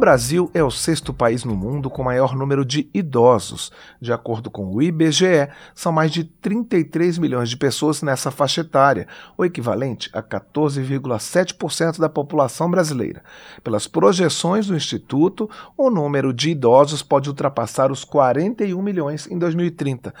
Brasil é o sexto país no mundo com maior número de idosos. De acordo com o IBGE, são mais de 33 milhões de pessoas nessa faixa etária, o equivalente a 14,7% da população brasileira. Pelas projeções do Instituto, o número de idosos pode ultrapassar os 41 milhões em 2030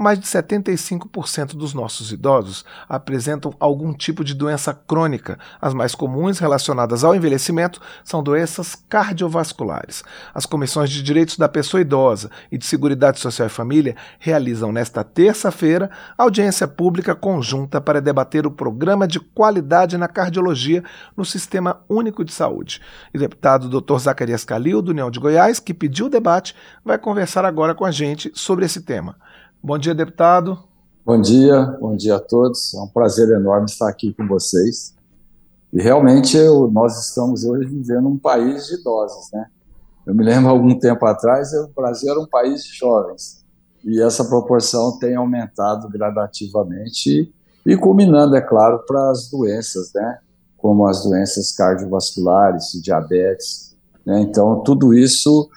mais de 75% dos nossos idosos apresentam algum tipo de doença crônica. As mais comuns relacionadas ao envelhecimento são doenças cardiovasculares. As comissões de direitos da pessoa idosa e de Seguridade Social e Família realizam nesta terça-feira audiência pública conjunta para debater o programa de qualidade na cardiologia no Sistema Único de Saúde. O deputado Dr. Zacarias Calil, do União de Goiás, que pediu o debate, vai conversar agora com a gente sobre esse tema. Bom dia, deputado. Bom dia, bom dia a todos. É um prazer enorme estar aqui com vocês. E realmente eu, nós estamos hoje vivendo um país de idosos, né? Eu me lembro algum tempo atrás, o Brasil era um país de jovens. E essa proporção tem aumentado gradativamente e culminando, é claro, para as doenças, né? Como as doenças cardiovasculares, diabetes. Né? Então, tudo isso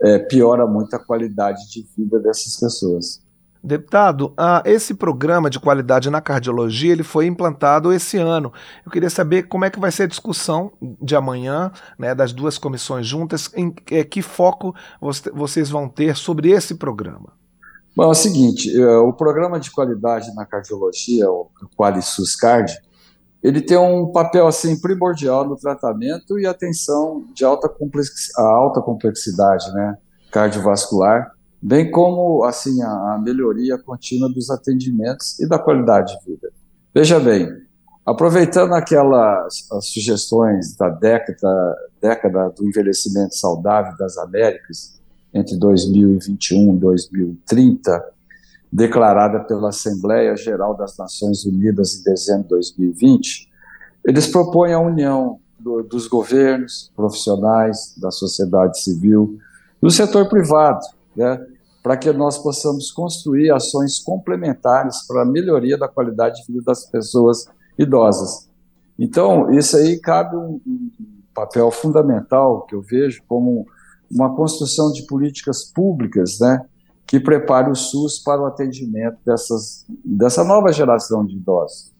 é, piora muito a qualidade de vida dessas pessoas. Deputado, ah, esse programa de qualidade na cardiologia ele foi implantado esse ano. Eu queria saber como é que vai ser a discussão de amanhã, né, das duas comissões juntas, em é, que foco vocês vão ter sobre esse programa. Bom, é o seguinte, é, o programa de qualidade na cardiologia, o QualiSUS Card, ele tem um papel assim primordial no tratamento e atenção de alta, alta complexidade, né, cardiovascular bem como assim a, melhoria contínua dos atendimentos e da qualidade de vida. Veja bem, aproveitando aquelas sugestões da década, década do envelhecimento saudável das Américas, entre 2021 e 2030, declarada pela Assembleia Geral das Nações Unidas em dezembro de 2020, eles propõem a união do, dos governos, profissionais, da sociedade civil, do setor privado, né, para que nós possamos construir ações complementares para a melhoria da qualidade de vida das pessoas idosas. Então, isso aí cabe um, papel fundamental que eu vejo como uma construção de políticas públicas, né, que prepare o SUS para o atendimento dessas, dessa nova geração de idosos.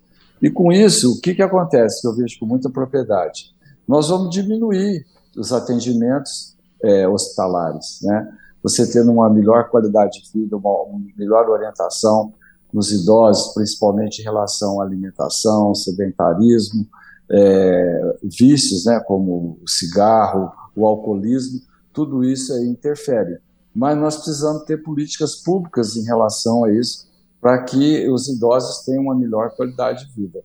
E com isso, o que, que acontece, que eu vejo com muita propriedade? Nós vamos diminuir os atendimentos é, hospitalares, né? Você tendo uma melhor qualidade de vida, uma, uma melhor orientação nos idosos, principalmente em relação à alimentação, sedentarismo, é, vícios, né, como o cigarro, o alcoolismo, tudo isso aí interfere. Mas nós precisamos ter políticas públicas em relação a isso, para que os idosos tenham uma melhor qualidade de vida.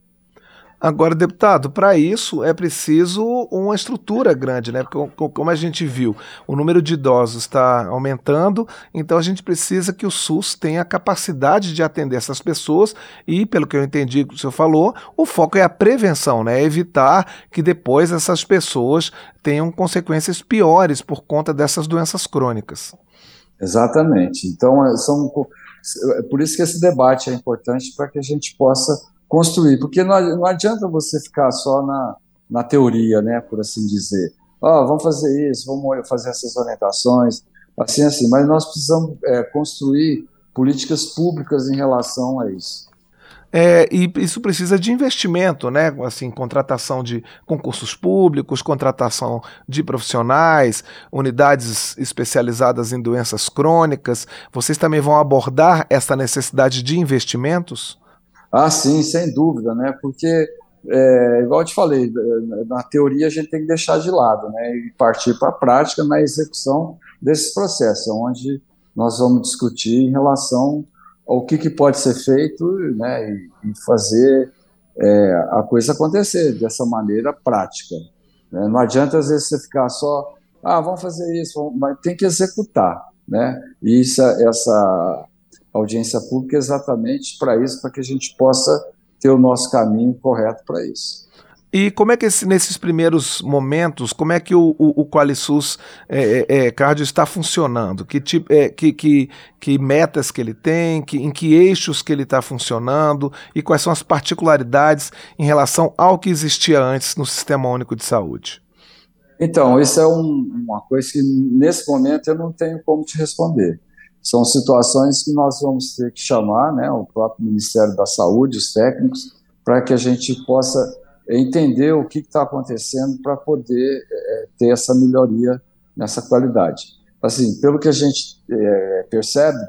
Agora, deputado, para isso é preciso uma estrutura grande, né? Porque, como a gente viu, o número de idosos está aumentando, então a gente precisa que o SUS tenha capacidade de atender essas pessoas e, pelo que eu entendi que o senhor falou, o foco é a prevenção, né? É evitar que depois essas pessoas tenham consequências piores por conta dessas doenças crônicas. Exatamente. Então, é, são é por isso que esse debate é importante para que a gente possa construir, porque não, não adianta você ficar só na, na teoria, né, por assim dizer. Ah, vamos fazer isso, vamos fazer essas orientações, assim, assim, mas nós precisamos é, construir políticas públicas em relação a isso. É, e isso precisa de investimento, né? Assim, contratação de concursos públicos, contratação de profissionais, unidades especializadas em doenças crônicas. Vocês também vão abordar essa necessidade de investimentos? Ah, sim, sem dúvida, né? Porque, é, igual eu te falei, na teoria a gente tem que deixar de lado, né? E partir para a prática na execução desses processos, onde nós vamos discutir em relação ao que, que pode ser feito, né? E, e fazer é, a coisa acontecer dessa maneira prática. Né? Não adianta às vezes você ficar só, ah, vamos fazer isso, mas tem que executar, né? E isso, essa audiência pública exatamente para isso, para que a gente possa ter o nosso caminho correto para isso. E como é que esse, nesses primeiros momentos, como é que o, o, o Qualisus é, é, é, Cardio está funcionando? Que, tipo, é, que, que, que metas que ele tem, que, em que eixos que ele está funcionando e quais são as particularidades em relação ao que existia antes no Sistema Único de Saúde? Então, isso é um, uma coisa que nesse momento eu não tenho como te responder. São situações que nós vamos ter que chamar né, o próprio Ministério da Saúde, os técnicos, para que a gente possa entender o que está acontecendo para poder é, ter essa melhoria nessa qualidade. Assim, pelo que a gente é, percebe,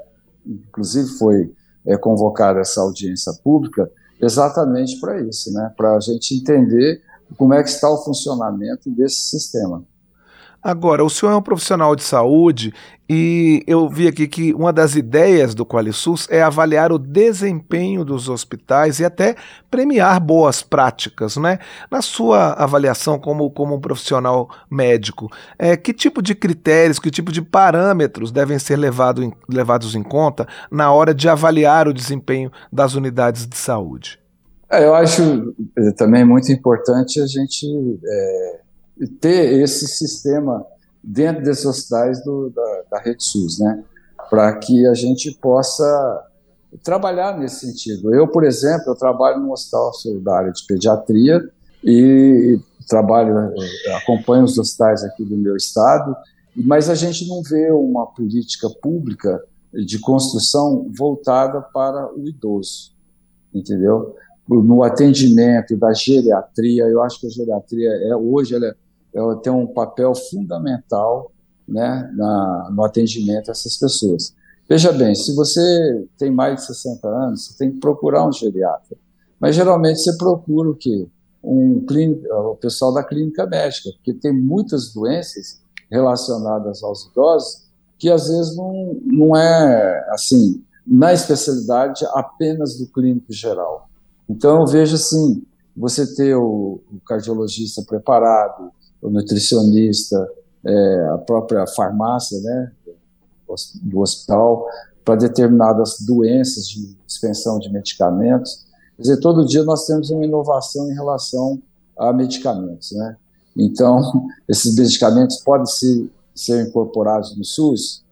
inclusive foi é, convocada essa audiência pública exatamente para isso, né, para a gente entender como é que está o funcionamento desse sistema. Agora, o senhor é um profissional de saúde e eu vi aqui que uma das ideias do QualiSUS é avaliar o desempenho dos hospitais e até premiar boas práticas, né? Na sua avaliação como, como um profissional médico, é, que tipo de critérios, que tipo de parâmetros devem ser levado em, levados em conta na hora de avaliar o desempenho das unidades de saúde? É, eu acho também muito importante a gente é, ter esse sistema dentro desses hospitais do, da, da Rede SUS, né? Para que a gente possa trabalhar nesse sentido. Eu, por exemplo, eu trabalho no hospital da área de pediatria e trabalho, eh, acompanho os hospitais aqui do meu estado, mas a gente não vê uma política pública de construção voltada para o idoso, entendeu? No atendimento da geriatria, eu acho que a geriatria é hoje ela é ela tem um papel fundamental né, na, no atendimento a essas pessoas. Veja bem, se você tem mais de 60 anos, você tem que procurar um geriatra. Mas geralmente você procura o quê? Um clínico, o pessoal da clínica médica, porque tem muitas doenças relacionadas aos idosos que às vezes não, não é assim, na especialidade apenas do clínico geral. Então eu vejo assim, você ter o, o cardiologista preparado, o nutricionista, é, a própria farmácia né, do hospital, para determinadas doenças de dispensão de medicamentos. Quer dizer, todo dia nós temos uma inovação em relação a medicamentos. Né? Então, esses medicamentos podem ser, ser incorporados no SUS,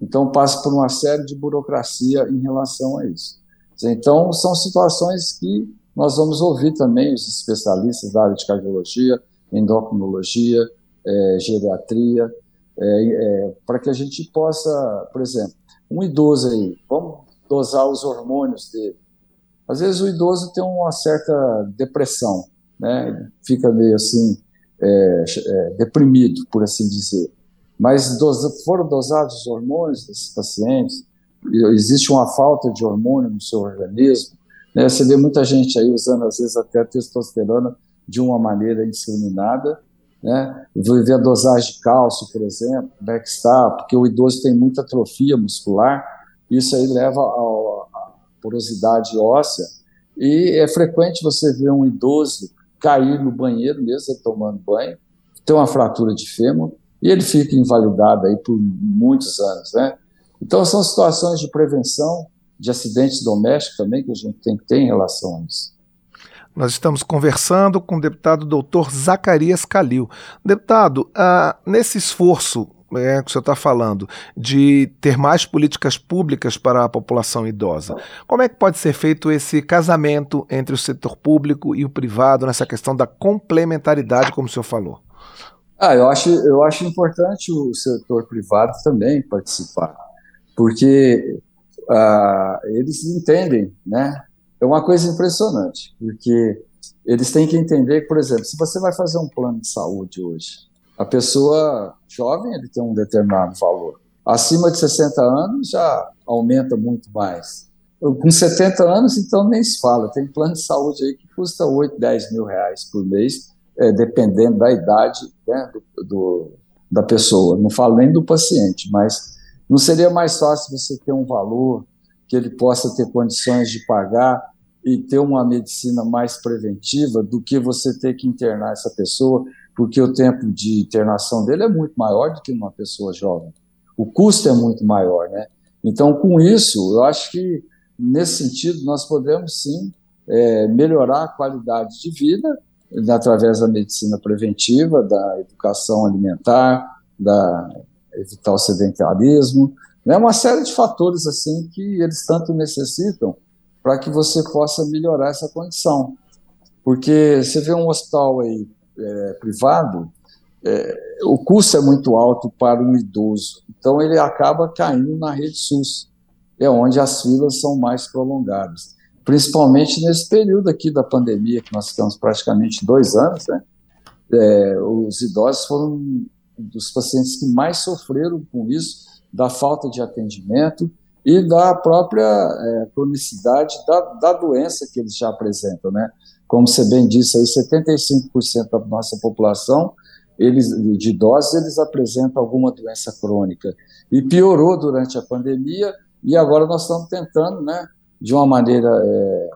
então passa por uma série de burocracia em relação a isso. Então, são situações que nós vamos ouvir também os especialistas da área de cardiologia, endocrinologia, é, geriatria, é, é, para que a gente possa, por exemplo, um idoso aí, vamos dosar os hormônios dele. Às vezes o idoso tem uma certa depressão, né? Fica meio assim, é, é, deprimido, por assim dizer. Mas dosa, foram dosados os hormônios desses pacientes, existe uma falta de hormônio no seu organismo. Né? Você vê muita gente aí usando, às vezes, até testosterona de uma maneira indiscriminada, né? Ver a dosagem de cálcio, por exemplo, está, porque o idoso tem muita atrofia muscular, isso aí leva à porosidade óssea, e é frequente você ver um idoso cair no banheiro, mesmo tomando banho, ter uma fratura de fêmur, e ele fica invalidado aí por muitos anos, né? Então são situações de prevenção de acidentes domésticos também que a gente tem que ter em relação a isso. Nós estamos conversando com o deputado doutor Zacarias Calil. Deputado, ah, nesse esforço é, que o senhor está falando, de ter mais políticas públicas para a população idosa. Como é que pode ser feito esse casamento entre o setor público e o privado nessa questão da complementaridade, como o senhor falou? Ah, eu acho, eu acho importante o setor privado também participar, porque ah, eles entendem né, é uma coisa impressionante, porque eles têm que entender que, por exemplo, se você vai fazer um plano de saúde hoje, a pessoa jovem ele tem um determinado valor. Acima de 60 anos já aumenta muito mais. Com 70 anos, então nem se fala. Tem plano de saúde aí que custa 8, 10 mil reais por mês, é, dependendo da idade né, do, do, da pessoa. Não falo nem do paciente, mas não seria mais fácil você ter um valor que ele possa ter condições de pagar e ter uma medicina mais preventiva do que você ter que internar essa pessoa, porque o tempo de internação dele é muito maior do que uma pessoa jovem. O custo é muito maior, né? Então, com isso, eu acho que nesse sentido nós podemos sim é, melhorar a qualidade de vida através da medicina preventiva, da educação alimentar, da evitar o sedentarismo, é uma série de fatores assim que eles tanto necessitam para que você possa melhorar essa condição. Porque você vê um hospital aí é, privado, é, o custo é muito alto para um idoso, então ele acaba caindo na rede SUS, é onde as filas são mais prolongadas, principalmente nesse período aqui da pandemia, que nós ficamos praticamente dois anos, né? É, os idosos foram dos pacientes que mais sofreram com isso, da falta de atendimento e da própria é, cronicidade da, da doença que eles já apresentam, né? Como você bem disse, aí 75% da nossa população eles, de idosos eles apresentam alguma doença crônica. E piorou durante a pandemia, e agora nós estamos tentando, né, de uma maneira é,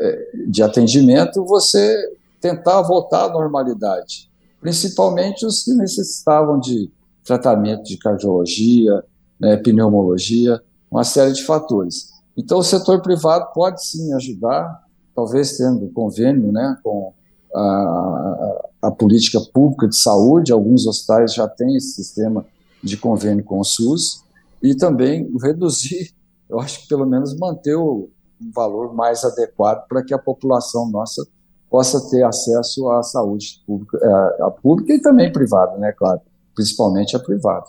é, de atendimento, você tentar voltar à normalidade. Principalmente os que necessitavam de tratamento de cardiologia, né, pneumologia, uma série de fatores. Então, o setor privado pode sim ajudar, talvez tendo convênio né, com a, a, política pública de saúde, alguns hospitais já têm esse sistema de convênio com o SUS, e também reduzir, eu acho que pelo menos manter o, um valor mais adequado para que a população nossa possa ter acesso à saúde pública, é, a pública e também privada, né, claro, principalmente a privada.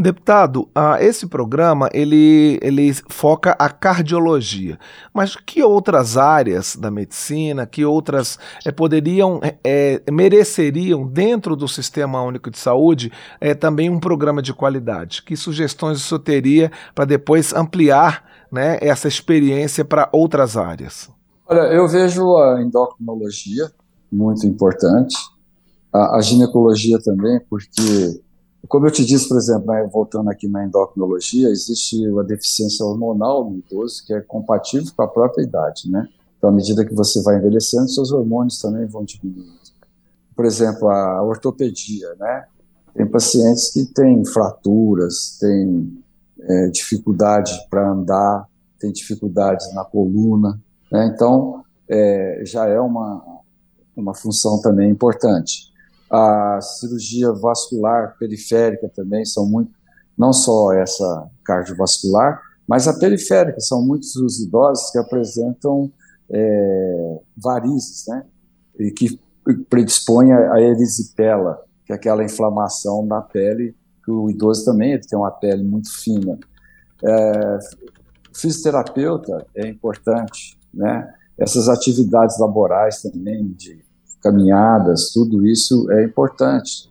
Deputado, uh, esse programa ele, ele foca a cardiologia, mas que outras áreas da medicina, que outras é, poderiam, é, mereceriam dentro do Sistema Único de Saúde é, também um programa de qualidade? Que sugestões isso teria para depois ampliar né, essa experiência para outras áreas? Olha, eu vejo a endocrinologia muito importante, a, a ginecologia também, porque como eu te disse, por exemplo, né, voltando aqui na endocrinologia, existe uma deficiência hormonal no idoso que é compatível com a própria idade, né? Então, à medida que você vai envelhecendo, seus hormônios também vão diminuindo. Por exemplo, a ortopedia, né? Tem pacientes que têm fraturas, têm é, dificuldade para andar, têm dificuldades na coluna, né? Então, é, já é uma, uma função também importante a cirurgia vascular periférica também são muito, não só essa cardiovascular, mas a periférica, são muitos os idosos que apresentam é, varizes, né, e que predispõe a erisipela, que é aquela inflamação na pele, que o idoso também ele tem uma pele muito fina. É, fisioterapeuta é importante, né, essas atividades laborais também de caminhadas, tudo isso é importante.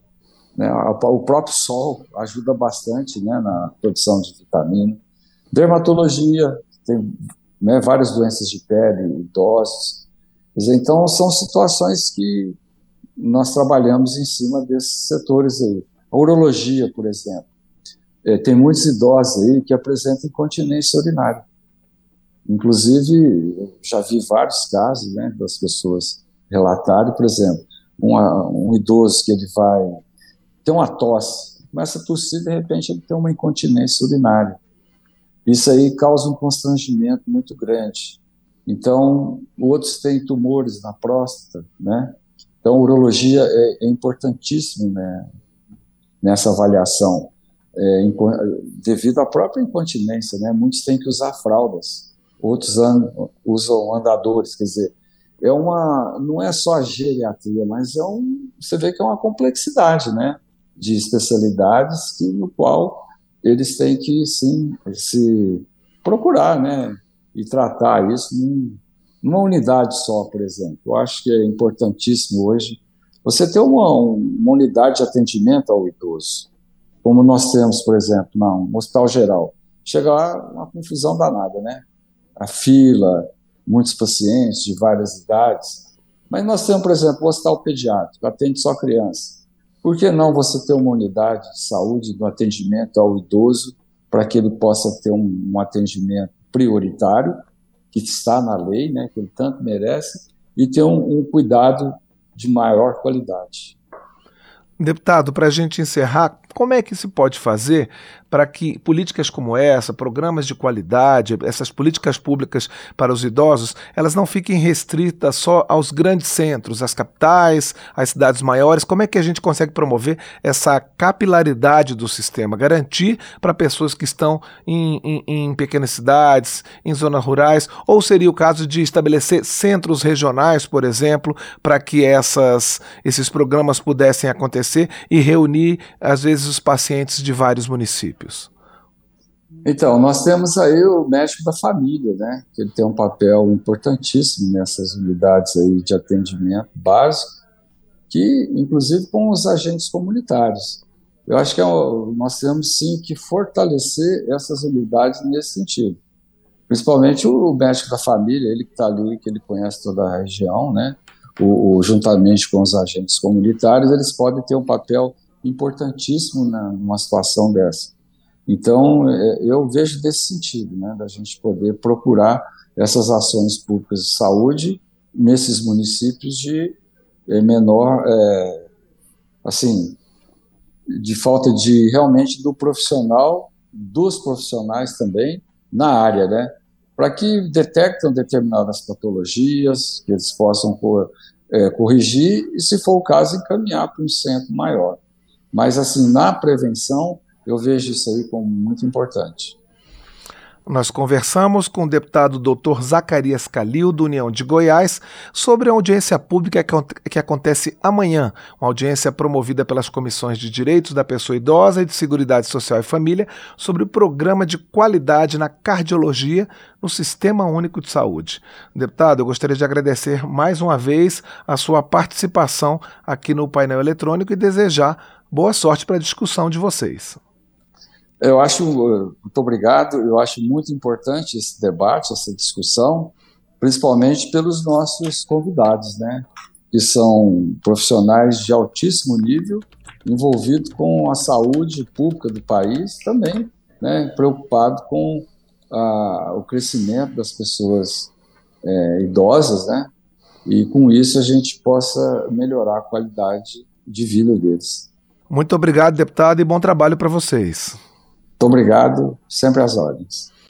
Né? O próprio sol ajuda bastante né, na produção de vitamina. Dermatologia, tem né, várias doenças de pele, idosos. Então, são situações que nós trabalhamos em cima desses setores aí. A urologia, por exemplo. É, tem muitos idosos aí que apresentam incontinência urinária. Inclusive, eu já vi vários casos né, das pessoas relatado, por exemplo, uma, um idoso que ele vai ter uma tosse, começa a tossir, de repente ele tem uma incontinência urinária. Isso aí causa um constrangimento muito grande. Então, outros têm tumores na próstata, né? Então, a urologia é, é importantíssima né, nessa avaliação, é, devido à própria incontinência, né? Muitos têm que usar fraldas, outros andam, usam andadores, quer dizer, é uma, não é só a geriatria, mas é um, você vê que é uma complexidade, né, de especialidades que, no qual eles têm que, sim, se procurar, né, e tratar isso num, numa unidade só, por exemplo. Eu acho que é importantíssimo hoje você ter uma, uma unidade de atendimento ao idoso, como nós temos, por exemplo, no Hospital Geral. Chega lá, uma confusão danada, né? A fila, muitos pacientes de várias idades. Mas nós temos, por exemplo, o hospital pediátrico, atende só criança. Por que não você ter uma unidade de saúde no atendimento ao idoso para que ele possa ter um, um, atendimento prioritário, que está na lei, né, que ele tanto merece, e ter um, um cuidado de maior qualidade. Deputado, para a gente encerrar, como é que se pode fazer para que políticas como essa, programas de qualidade, essas políticas públicas para os idosos, elas não fiquem restritas só aos grandes centros, às capitais, às cidades maiores? Como é que a gente consegue promover essa capilaridade do sistema, garantir para pessoas que estão em, em, em pequenas cidades, em zonas rurais, ou seria o caso de estabelecer centros regionais, por exemplo, para que essas, esses programas pudessem acontecer e reunir, às vezes, os pacientes de vários municípios? Então, nós temos aí o médico da família, né? Que ele tem um papel importantíssimo nessas unidades aí de atendimento básico, que inclusive com os agentes comunitários. Eu acho que é, nós temos sim que fortalecer essas unidades nesse sentido. Principalmente o médico da família, ele que está ali, que ele conhece toda a região, né? O, o, juntamente com os agentes comunitários, eles podem ter um papel importantíssimo na, numa situação dessa. Então, é, eu vejo desse sentido, né, da gente poder procurar essas ações públicas de saúde nesses municípios de é, menor, é, assim, de falta de realmente do profissional, dos profissionais também na área, né, para que detectem determinadas patologias, que eles possam é, corrigir e, se for o caso, encaminhar para um centro maior. Mas, assim, na prevenção, eu vejo isso aí como muito importante. Nós conversamos com o deputado Dr. Zacarias Calil, do União de Goiás, sobre a audiência pública que acontece amanhã, uma audiência promovida pelas comissões de Direitos da Pessoa Idosa e de Seguridade Social e Família sobre o programa de qualidade na cardiologia no Sistema Único de Saúde. Deputado, eu gostaria de agradecer mais uma vez a sua participação aqui no painel eletrônico e desejar boa sorte para a discussão de vocês. Eu acho, muito obrigado, eu acho muito importante esse debate, essa discussão, principalmente pelos nossos convidados, né, que são profissionais de altíssimo nível, envolvidos com a saúde pública do país, também né, preocupado com a, o crescimento das pessoas é, idosas, né, e com isso a gente possa melhorar a qualidade de vida deles. Muito obrigado, deputado, e bom trabalho para vocês. Muito obrigado, sempre às ordens.